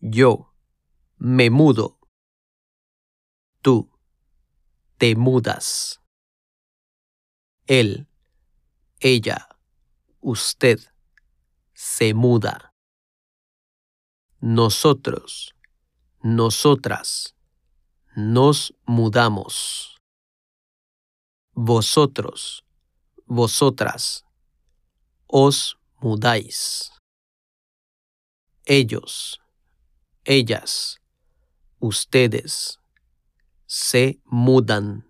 Yo me mudo. Tú te mudas. Él, ella, usted se muda. Nosotros, nosotras, nos mudamos. Vosotros, vosotras, os mudáis. Ellos, ellas, ustedes se mudan.